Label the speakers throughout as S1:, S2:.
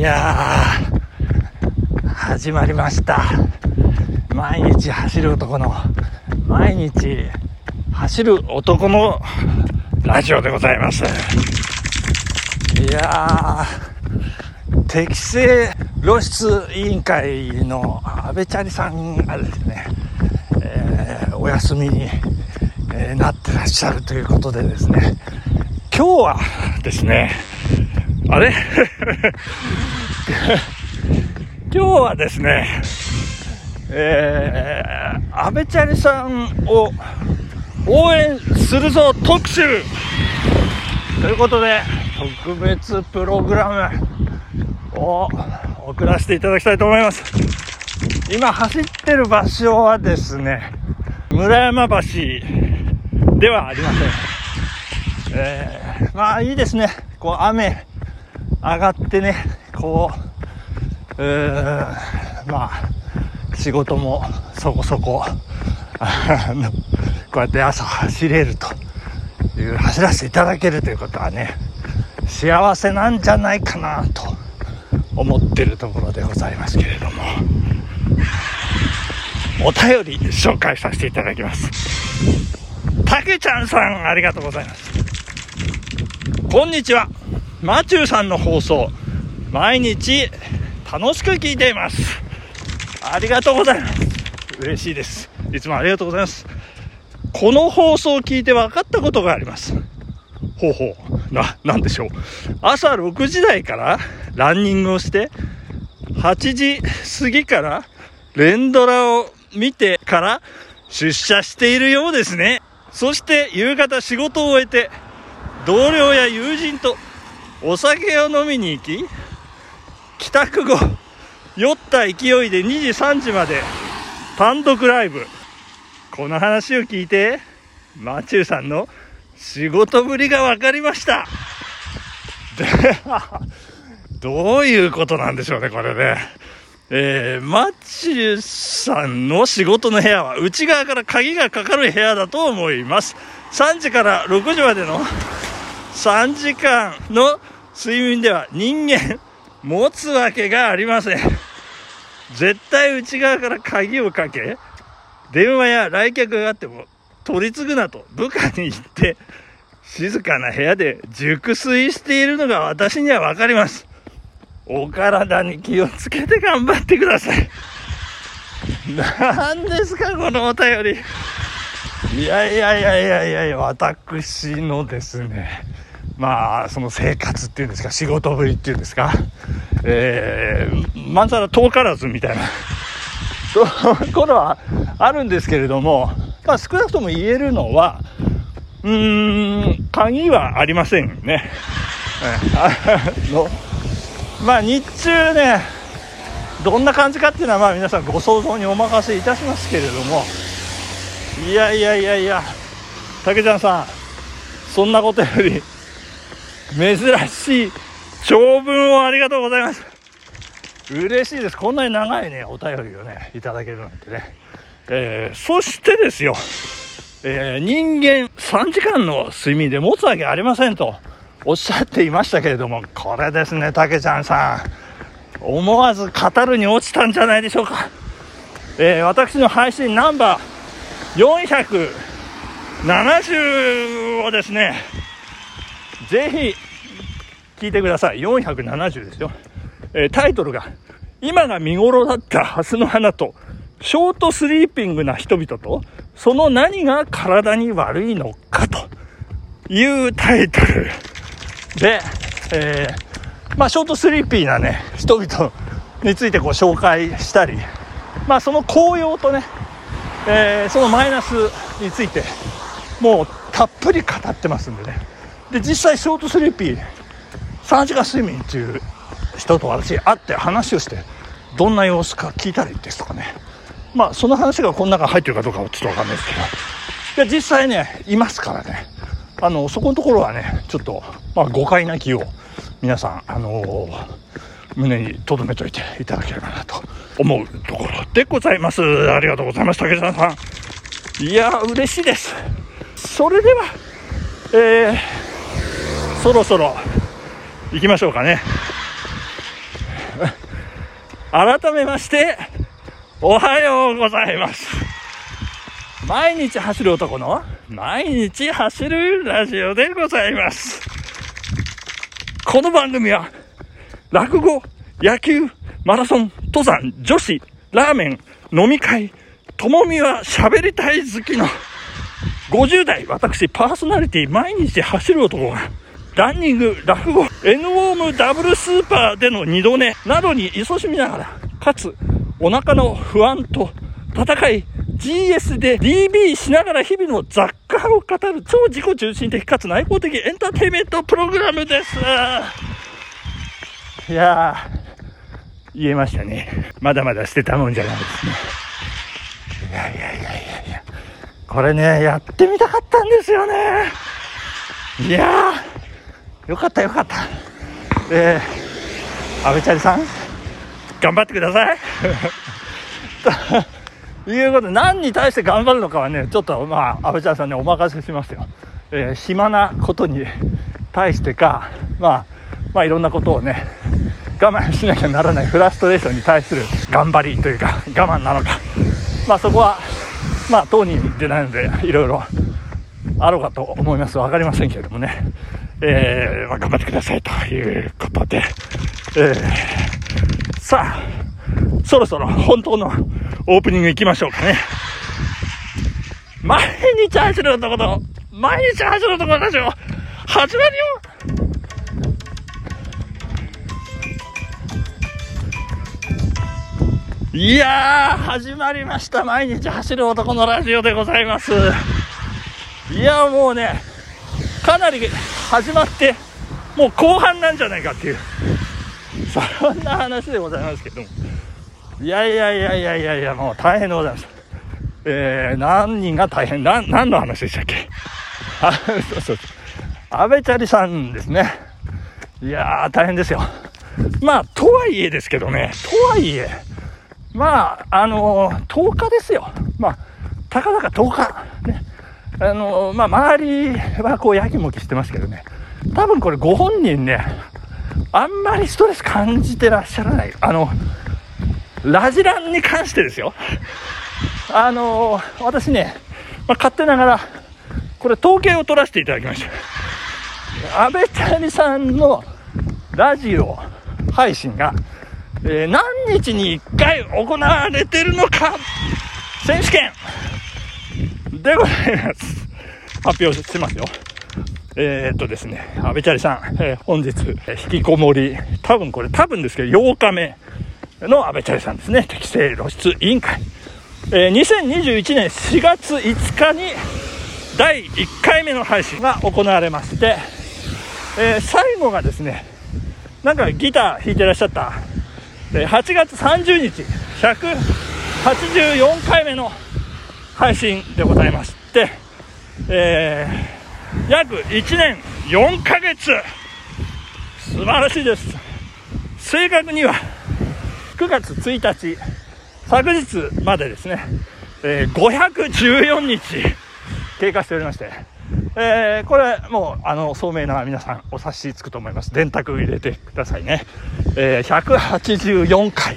S1: いやー、始まりました。毎日走る男の、毎日走る男のラジオでございます。いやー、適正露出委員会の安倍チャリさんがですね、えーお休みに、えーなってらっしゃるということでですね、今日はですね、あれ？今日はですね、えー、安倍チャリさんを応援するぞ特集ということで、特別プログラムを送らせていただきたいと思います。今走ってる場所はですね、村山橋ではありません。えー、まあいいですね。こう雨上がってね、こう、うーんまあ仕事もそこそこ、こうやって朝走れるという、走らせていただけるということはね、幸せなんじゃないかなと思ってるところでございますけれども、お便り紹介させていただきます。たけちゃんさん、ありがとうございます。こんにちは。マチューさんの放送、毎日楽しく聞いています。ありがとうございます。嬉しいです。いつもありがとうございます。この放送を聞いて分かったことがあります。ほうほう。な、なんでしょう。朝6時台からランニングをして、8時過ぎから連ドラを見てから出社しているようですね。そして夕方仕事を終えて、同僚や友人とお酒を飲みに行き、帰宅後、酔った勢いで2時3時まで単独ライブ。この話を聞いて、マチューさんの仕事ぶりが分かりました。で、どういうことなんでしょうね、これね。えー、マチューさんの仕事の部屋は内側から鍵がかかる部屋だと思います。3時から6時までの3時間の睡眠では人間持つわけがありません。絶対内側から鍵をかけ、電話や来客があっても取り継ぐなと部下に言って、静かな部屋で熟睡しているのが私にはわかります。お体に気をつけて頑張ってください。何ですか、このお便り。いやいやいやいやいやいや、私のですね、まあ、その生活っていうんですか、仕事ぶりっていうんですか、えー、まんざら遠からずみたいな、ところはあるんですけれども、まあ、少なくとも言えるのは、うーん、鍵はありませんね。のまあ、日中ね、どんな感じかっていうのは、まあ、皆さんご想像にお任せいたしますけれども、いやいやいやいや、竹ちゃんさん、そんなことより、珍しい長文をありがとうございます。嬉しいです。こんなに長いね、お便りをね、いただけるなんてね。えー、そしてですよ、えー人間3時間の睡眠で持つわけありませんとおっしゃっていましたけれども、これですね、たけちゃんさん。思わず語るに落ちたんじゃないでしょうか。えー私の配信ナンバー470をですね、ぜひ聞いてください。470ですよ。えータイトルが、今が見頃だったハスの花と、ショートスリーピングな人々と、その何が体に悪いのかというタイトルで、えーまあ、ショートスリーピーなね、人々についてこう紹介したり、まあ、その効用とね、えーそのマイナスについて、もうたっぷり語ってますんでね。で、実際ショートスリーピー、3時間睡眠っていう人と私会って話をして、どんな様子か聞いたりですとかね。まあ、その話がこの中に入ってるかどうかはちょっとわかんないですけど、いや、実際ね、いますからね。あの、そこのところはね、ちょっと、まあ、誤解なきを、皆さん、あのー胸に留めといていただければなと思うところでございます。ありがとうございます、竹澤さん。いや、嬉しいです。それでは、えー、そろそろ行きましょうかね。改めまして、おはようございます。毎日走る男の毎日走るラジオでございます。この番組は、落語、野球、マラソン、登山、女子、ラーメン、飲み会、ともみは喋りたい好きの50代、私パーソナリティ毎日走る男が、ランニング、落語、N ウォームダブルスーパーでの二度寝などに勤しみながら、かつ、お腹の不安と戦い、GS で DB しながら日々の雑貨を語る超自己中心的かつ内向的エンターテインメントプログラムです。いやー、言えましたね。まだまだ捨てたもんじゃないですね。いやいやいやいやいや。これね、やってみたかったんですよね。いやー、よかったよかった。えー、安倍チャリさん、頑張ってください。ということで、何に対して頑張るのかはね、ちょっとまあ、安倍チャリさんにお任せしますよ。えー、暇なことに対してか、まあ、まあいろんなことをね、我慢しなきゃならないフラストレーションに対する頑張りというか、我慢なのか、まあそこはまあ当人でないのでいろいろあろうかと思います。分かりませんけれどもね、えー、まあ、頑張ってくださいということで、えー、さあそろそろ本当のオープニング行きましょうかね。毎日走る男の毎日走る男のラジオ始まるよ。いやー、始まりました。毎日走る男のラジオでございます。いやもうね、かなり始まって、もう後半なんじゃないかっていう、そんな話でございますけども。いやいやいやいやいやいや、もう大変でございます。えー、何人が大変、な、何の話でしたっけ？あ、そうそう。安倍チャリさんですね。いやー、大変ですよ。まあ、とはいえですけどね、とはいえ、まあ、あのー、10日ですよ。まあ、たかだか10日。ね。あのー、まあ、周りはこう、やきもきしてますけどね。多分これご本人ね、あんまりストレス感じてらっしゃらない。あの、ラジランに関してですよ。あのー、私ね、まあ、勝手ながら、これ統計を取らせていただきました。安倍チャリさんのラジオ配信が、えー、何日に1回行われてるのか、選手権でございます。発表しますよ。えー、っとですね、安倍チャリさん、えー、本日、引きこもり、多分これ多分ですけど、8日目の安倍チャリさんですね、適正露出委員会。えー、2021年4月5日に第1回目の配信が行われまして、えー、最後がですね、なんかギター弾いてらっしゃった8月30日、184回目の配信でございまして、えー、約1年4ヶ月、素晴らしいです。正確には、9月1日、昨日までですね、えー、514日経過しておりまして、えー、これ、もう、あの、聡明な皆さん、お察しつくと思います。電卓入れてくださいね。えー、184回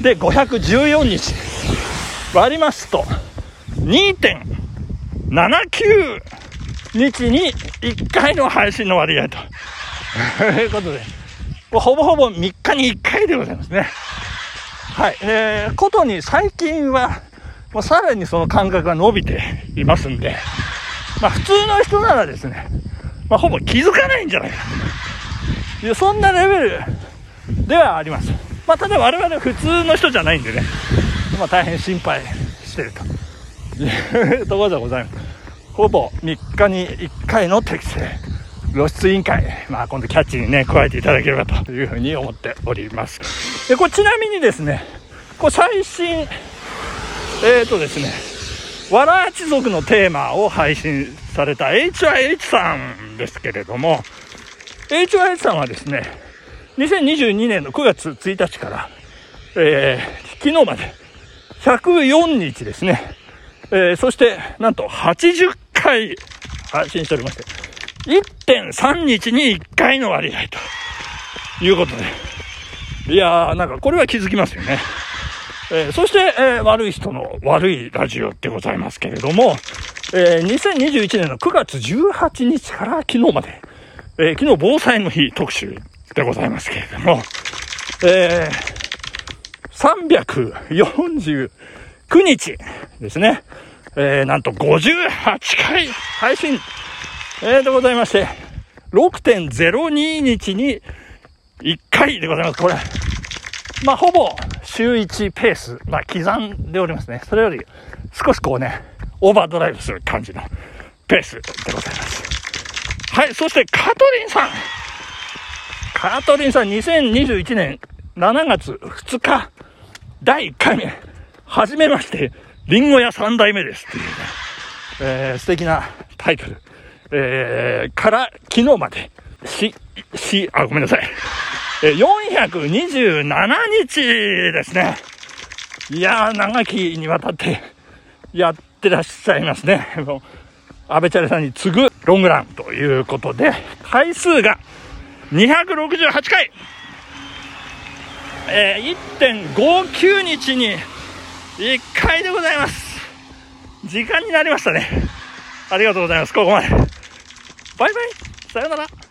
S1: で514日割りますと、2.79日に1回の配信の割合と。いうことで、ほぼほぼ3日に1回でございますね。はい。えー、ことに最近は、もうさらにその間隔が伸びていますんで、まあ普通の人ならですね、まあほぼ気づかないんじゃないかと。いや、そんなレベルではあります。まあただ我々普通の人じゃないんでね、まあ大変心配してるというところでございます。ほぼ3日に1回の適正露出委員会、まあ今度キャッチにね、加えていただければというふうに思っております。で、これちなみにですね、これ最新、えっ、ー、とですね、わらち族のテーマを配信された HYH さんですけれども、HYH さんはですね、2022年の9月1日から、えー、昨日まで104日ですね、えー、そしてなんと80回配信しておりまして、1.3日に1回の割合ということで、いやー、なんかこれは気づきますよね。えー、そして、えー、悪い人の悪いラジオでございますけれども、えー、2021年の9月18日から昨日まで、えー、昨日防災の日特集でございますけれども、えー、349日ですね。えー、なんと58回配信、えー、でございまして、6.02日に1回でございます。これ。まあ、ほぼ週1ペース、まあ、刻んでおりますね。それより少しこうね、オーバードライブする感じのペースでございます。はい、そしてカトリンさん。カトリンさん2021年7月2日、第1回目、はじめまして、リンゴ屋3代目ですっていうね、えー、素敵なタイトル、えー、から昨日まで、し、し、あ、ごめんなさい。427日ですね。いやー、長きにわたってやってらっしゃいますね。安倍チャレさんに次ぐロングランということで、回数が268回、えー、1.59日に1回でございます。時間になりましたね。ありがとうございます。ここまで。バイバイ。さよなら。